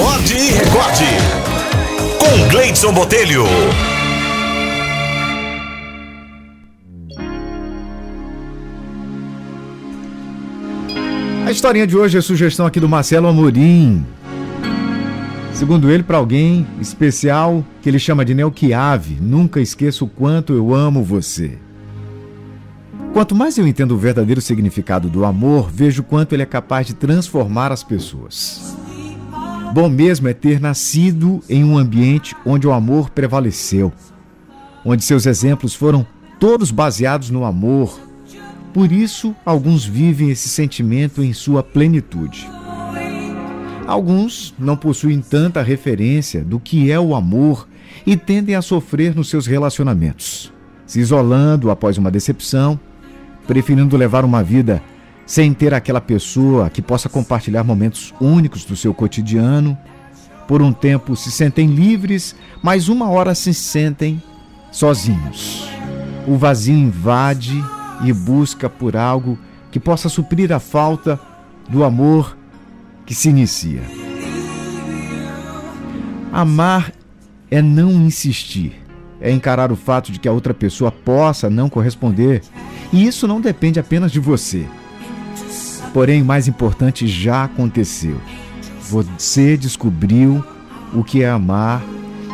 Acorde e recorde. Com Gleidson Botelho. A historinha de hoje é sugestão aqui do Marcelo Amorim. Segundo ele, para alguém especial que ele chama de Neuquiave, nunca esqueça o quanto eu amo você. Quanto mais eu entendo o verdadeiro significado do amor, vejo quanto ele é capaz de transformar as pessoas. Bom mesmo é ter nascido em um ambiente onde o amor prevaleceu, onde seus exemplos foram todos baseados no amor. Por isso, alguns vivem esse sentimento em sua plenitude. Alguns não possuem tanta referência do que é o amor e tendem a sofrer nos seus relacionamentos, se isolando após uma decepção preferindo levar uma vida sem ter aquela pessoa que possa compartilhar momentos únicos do seu cotidiano. Por um tempo se sentem livres, mas uma hora se sentem sozinhos. O vazio invade e busca por algo que possa suprir a falta do amor que se inicia. Amar é não insistir, é encarar o fato de que a outra pessoa possa não corresponder e isso não depende apenas de você. Porém, mais importante já aconteceu. Você descobriu o que é amar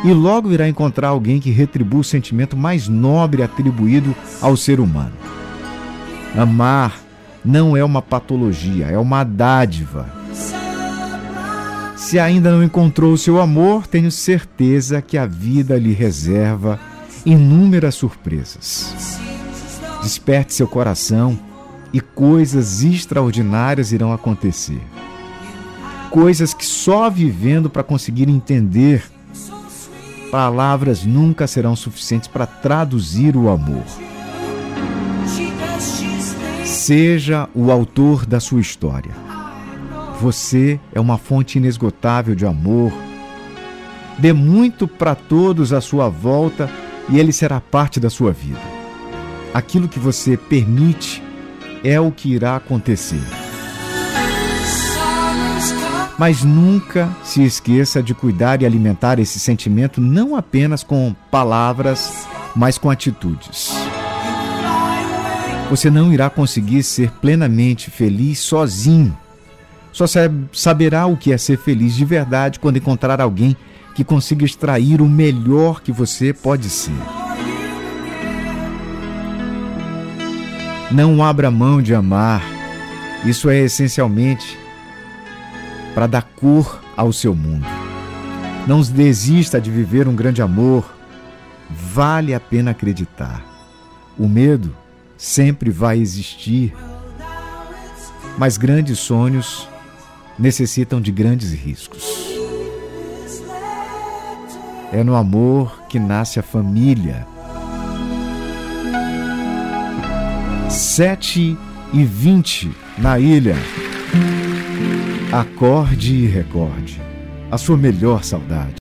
e logo irá encontrar alguém que retribua o sentimento mais nobre atribuído ao ser humano. Amar não é uma patologia, é uma dádiva. Se ainda não encontrou o seu amor, tenho certeza que a vida lhe reserva inúmeras surpresas. Desperte seu coração e coisas extraordinárias irão acontecer. Coisas que só vivendo para conseguir entender. Palavras nunca serão suficientes para traduzir o amor. Seja o autor da sua história. Você é uma fonte inesgotável de amor. Dê muito para todos à sua volta e ele será parte da sua vida aquilo que você permite é o que irá acontecer. Mas nunca se esqueça de cuidar e alimentar esse sentimento não apenas com palavras, mas com atitudes. Você não irá conseguir ser plenamente feliz sozinho. Só saberá o que é ser feliz de verdade quando encontrar alguém que consiga extrair o melhor que você pode ser. Não abra mão de amar. Isso é essencialmente para dar cor ao seu mundo. Não desista de viver um grande amor. Vale a pena acreditar. O medo sempre vai existir, mas grandes sonhos necessitam de grandes riscos. É no amor que nasce a família 7 e 20 na ilha. Acorde e recorde a sua melhor saudade.